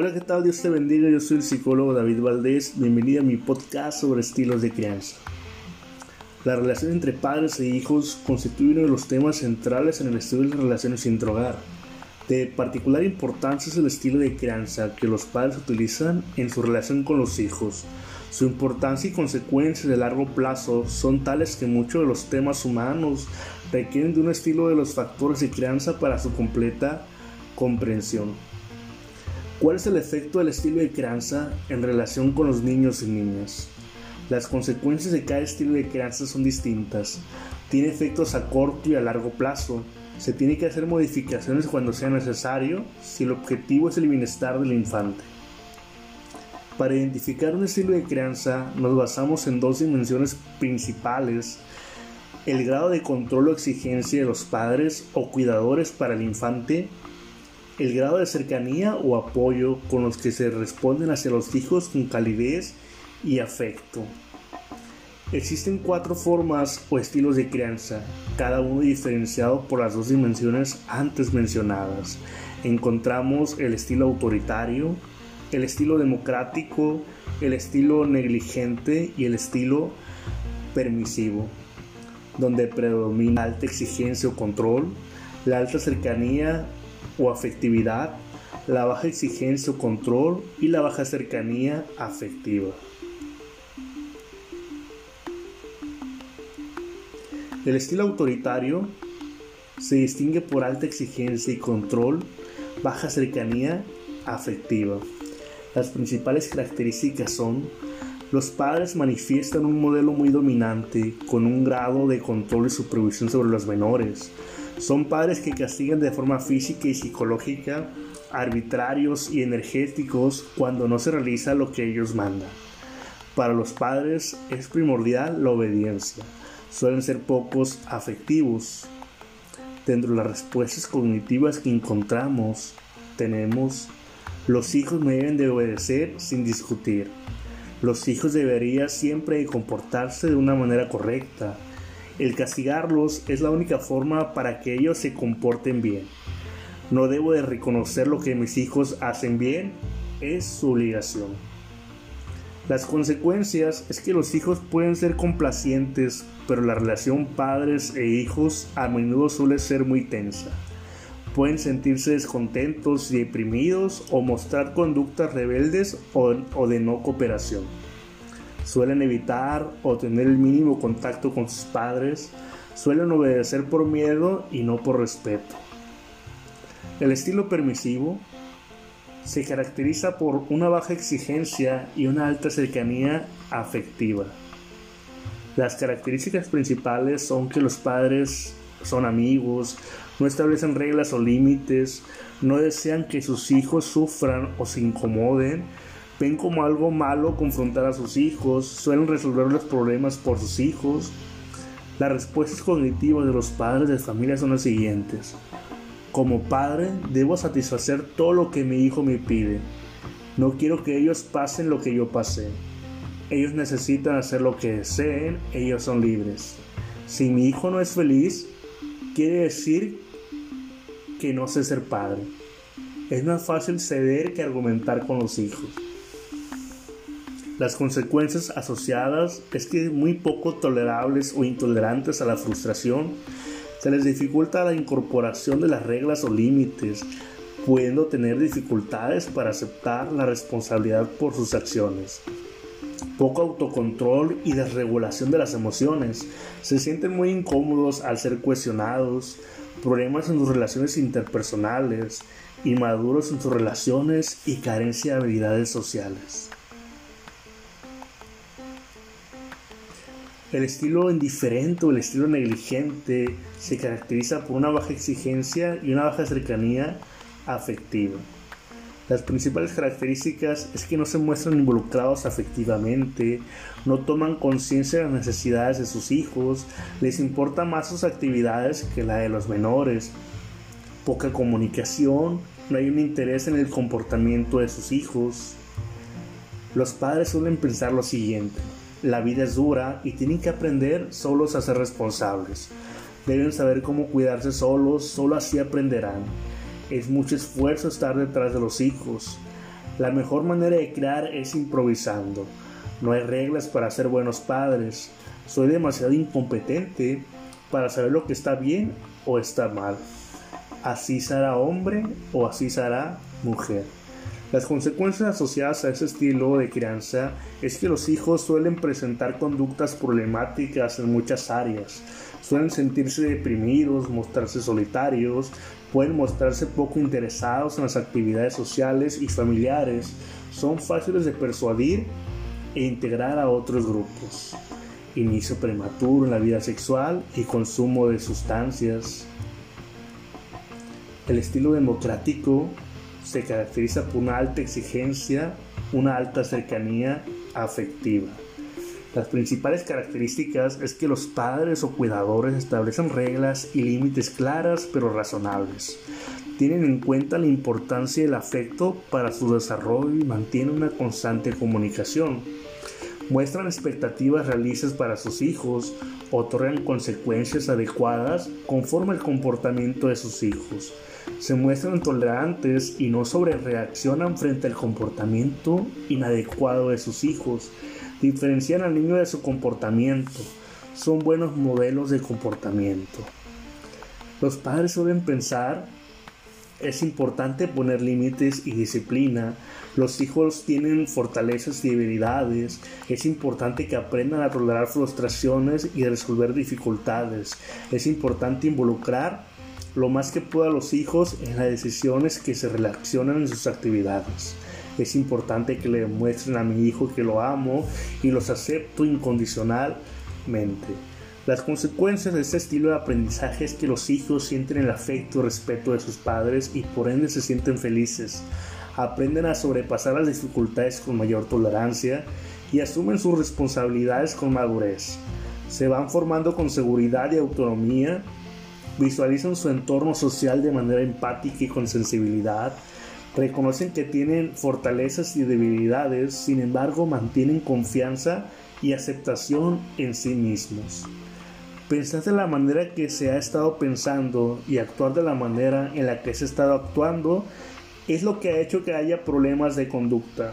Hola, ¿qué tal? Dios te bendiga. Yo soy el psicólogo David Valdés. Bienvenido a mi podcast sobre estilos de crianza. La relación entre padres e hijos constituye uno de los temas centrales en el estudio de las relaciones hogar. De particular importancia es el estilo de crianza que los padres utilizan en su relación con los hijos. Su importancia y consecuencias de largo plazo son tales que muchos de los temas humanos requieren de un estilo de los factores de crianza para su completa comprensión. ¿Cuál es el efecto del estilo de crianza en relación con los niños y niñas? Las consecuencias de cada estilo de crianza son distintas. Tiene efectos a corto y a largo plazo. Se tiene que hacer modificaciones cuando sea necesario si el objetivo es el bienestar del infante. Para identificar un estilo de crianza nos basamos en dos dimensiones principales. El grado de control o exigencia de los padres o cuidadores para el infante el grado de cercanía o apoyo con los que se responden hacia los hijos con calidez y afecto. Existen cuatro formas o estilos de crianza, cada uno diferenciado por las dos dimensiones antes mencionadas. Encontramos el estilo autoritario, el estilo democrático, el estilo negligente y el estilo permisivo, donde predomina alta exigencia o control, la alta cercanía o afectividad, la baja exigencia o control y la baja cercanía afectiva. El estilo autoritario se distingue por alta exigencia y control, baja cercanía afectiva. Las principales características son los padres manifiestan un modelo muy dominante con un grado de control y supervisión sobre los menores, son padres que castigan de forma física y psicológica, arbitrarios y energéticos cuando no se realiza lo que ellos mandan. Para los padres es primordial la obediencia. Suelen ser pocos afectivos. Dentro de las respuestas cognitivas que encontramos, tenemos los hijos deben de obedecer sin discutir. Los hijos deberían siempre comportarse de una manera correcta, el castigarlos es la única forma para que ellos se comporten bien. No debo de reconocer lo que mis hijos hacen bien, es su obligación. Las consecuencias es que los hijos pueden ser complacientes, pero la relación padres e hijos a menudo suele ser muy tensa. Pueden sentirse descontentos y deprimidos o mostrar conductas rebeldes o, o de no cooperación suelen evitar o tener el mínimo contacto con sus padres, suelen obedecer por miedo y no por respeto. El estilo permisivo se caracteriza por una baja exigencia y una alta cercanía afectiva. Las características principales son que los padres son amigos, no establecen reglas o límites, no desean que sus hijos sufran o se incomoden, ven como algo malo confrontar a sus hijos, suelen resolver los problemas por sus hijos. Las respuestas cognitivas de los padres de familia son las siguientes. Como padre, debo satisfacer todo lo que mi hijo me pide. No quiero que ellos pasen lo que yo pasé. Ellos necesitan hacer lo que deseen, ellos son libres. Si mi hijo no es feliz, quiere decir que no sé ser padre. Es más fácil ceder que argumentar con los hijos. Las consecuencias asociadas es que muy poco tolerables o intolerantes a la frustración, se les dificulta la incorporación de las reglas o límites, pudiendo tener dificultades para aceptar la responsabilidad por sus acciones. Poco autocontrol y desregulación de las emociones. Se sienten muy incómodos al ser cuestionados, problemas en sus relaciones interpersonales, inmaduros en sus relaciones y carencia de habilidades sociales. El estilo indiferente o el estilo negligente se caracteriza por una baja exigencia y una baja cercanía afectiva. Las principales características es que no se muestran involucrados afectivamente, no toman conciencia de las necesidades de sus hijos, les importa más sus actividades que la de los menores, poca comunicación, no hay un interés en el comportamiento de sus hijos. Los padres suelen pensar lo siguiente, la vida es dura y tienen que aprender solos a ser responsables. Deben saber cómo cuidarse solos, solo así aprenderán. Es mucho esfuerzo estar detrás de los hijos. La mejor manera de crear es improvisando. No hay reglas para ser buenos padres. Soy demasiado incompetente para saber lo que está bien o está mal. Así será hombre o así será mujer. Las consecuencias asociadas a ese estilo de crianza es que los hijos suelen presentar conductas problemáticas en muchas áreas. Suelen sentirse deprimidos, mostrarse solitarios, pueden mostrarse poco interesados en las actividades sociales y familiares, son fáciles de persuadir e integrar a otros grupos. Inicio prematuro en la vida sexual y consumo de sustancias. El estilo democrático se caracteriza por una alta exigencia, una alta cercanía afectiva. Las principales características es que los padres o cuidadores establecen reglas y límites claras pero razonables. Tienen en cuenta la importancia del afecto para su desarrollo y mantienen una constante comunicación. Muestran expectativas realistas para sus hijos, otorgan consecuencias adecuadas conforme al comportamiento de sus hijos se muestran tolerantes y no sobrereaccionan frente al comportamiento inadecuado de sus hijos. Diferencian al niño de su comportamiento. Son buenos modelos de comportamiento. Los padres suelen pensar, es importante poner límites y disciplina. Los hijos tienen fortalezas y debilidades. Es importante que aprendan a tolerar frustraciones y a resolver dificultades. Es importante involucrar lo más que pueda a los hijos en las decisiones que se relacionan en sus actividades. Es importante que le demuestren a mi hijo que lo amo y los acepto incondicionalmente. Las consecuencias de este estilo de aprendizaje es que los hijos sienten el afecto y respeto de sus padres y por ende se sienten felices. Aprenden a sobrepasar las dificultades con mayor tolerancia y asumen sus responsabilidades con madurez. Se van formando con seguridad y autonomía visualizan su entorno social de manera empática y con sensibilidad, reconocen que tienen fortalezas y debilidades, sin embargo mantienen confianza y aceptación en sí mismos. Pensar de la manera que se ha estado pensando y actuar de la manera en la que se ha estado actuando es lo que ha hecho que haya problemas de conducta.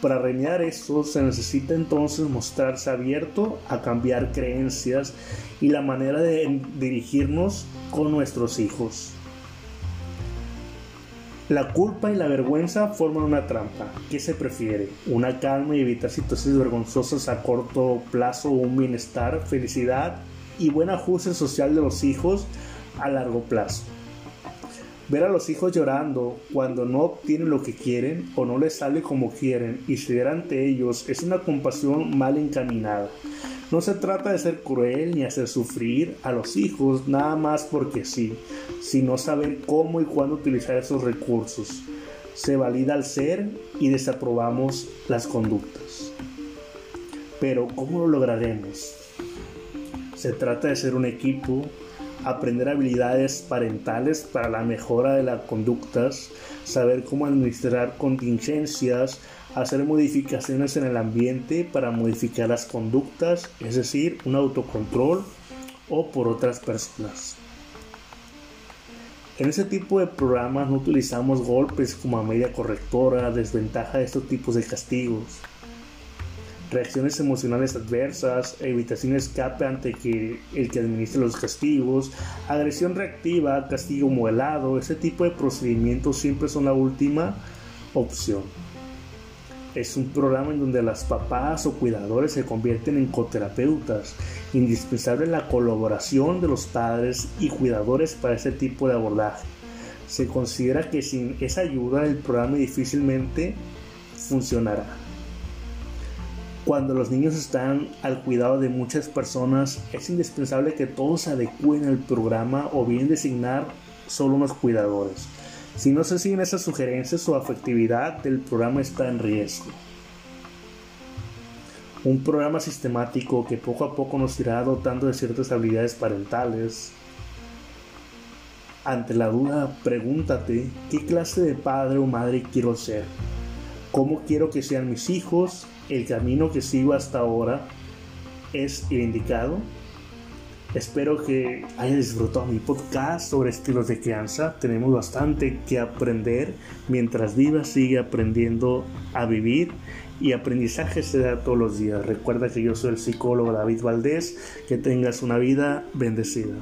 Para remediar esto se necesita entonces mostrarse abierto a cambiar creencias y la manera de dirigirnos con nuestros hijos. La culpa y la vergüenza forman una trampa. ¿Qué se prefiere? ¿Una calma y evitar situaciones vergonzosas a corto plazo o un bienestar, felicidad y buen ajuste social de los hijos a largo plazo? Ver a los hijos llorando cuando no obtienen lo que quieren o no les sale como quieren y ceder ante ellos es una compasión mal encaminada. No se trata de ser cruel ni hacer sufrir a los hijos nada más porque sí, sino saber cómo y cuándo utilizar esos recursos. Se valida el ser y desaprobamos las conductas. Pero ¿cómo lo lograremos? Se trata de ser un equipo aprender habilidades parentales para la mejora de las conductas, saber cómo administrar contingencias, hacer modificaciones en el ambiente para modificar las conductas, es decir, un autocontrol o por otras personas. En ese tipo de programas no utilizamos golpes como media correctora, desventaja de estos tipos de castigos reacciones emocionales adversas, evitación escape ante que el que administre los castigos, agresión reactiva, castigo modelado, ese tipo de procedimientos siempre son la última opción. Es un programa en donde las papás o cuidadores se convierten en coterapeutas, indispensable la colaboración de los padres y cuidadores para ese tipo de abordaje. Se considera que sin esa ayuda el programa difícilmente funcionará. Cuando los niños están al cuidado de muchas personas, es indispensable que todos adecúen al programa o bien designar solo unos cuidadores. Si no se siguen esas sugerencias, su afectividad del programa está en riesgo. Un programa sistemático que poco a poco nos irá dotando de ciertas habilidades parentales. Ante la duda, pregúntate qué clase de padre o madre quiero ser. ¿Cómo quiero que sean mis hijos? el camino que sigo hasta ahora es el indicado. Espero que hayan disfrutado mi podcast sobre estilos de crianza. Tenemos bastante que aprender. Mientras vivas, sigue aprendiendo a vivir y aprendizaje se da todos los días. Recuerda que yo soy el psicólogo David Valdés. Que tengas una vida bendecida.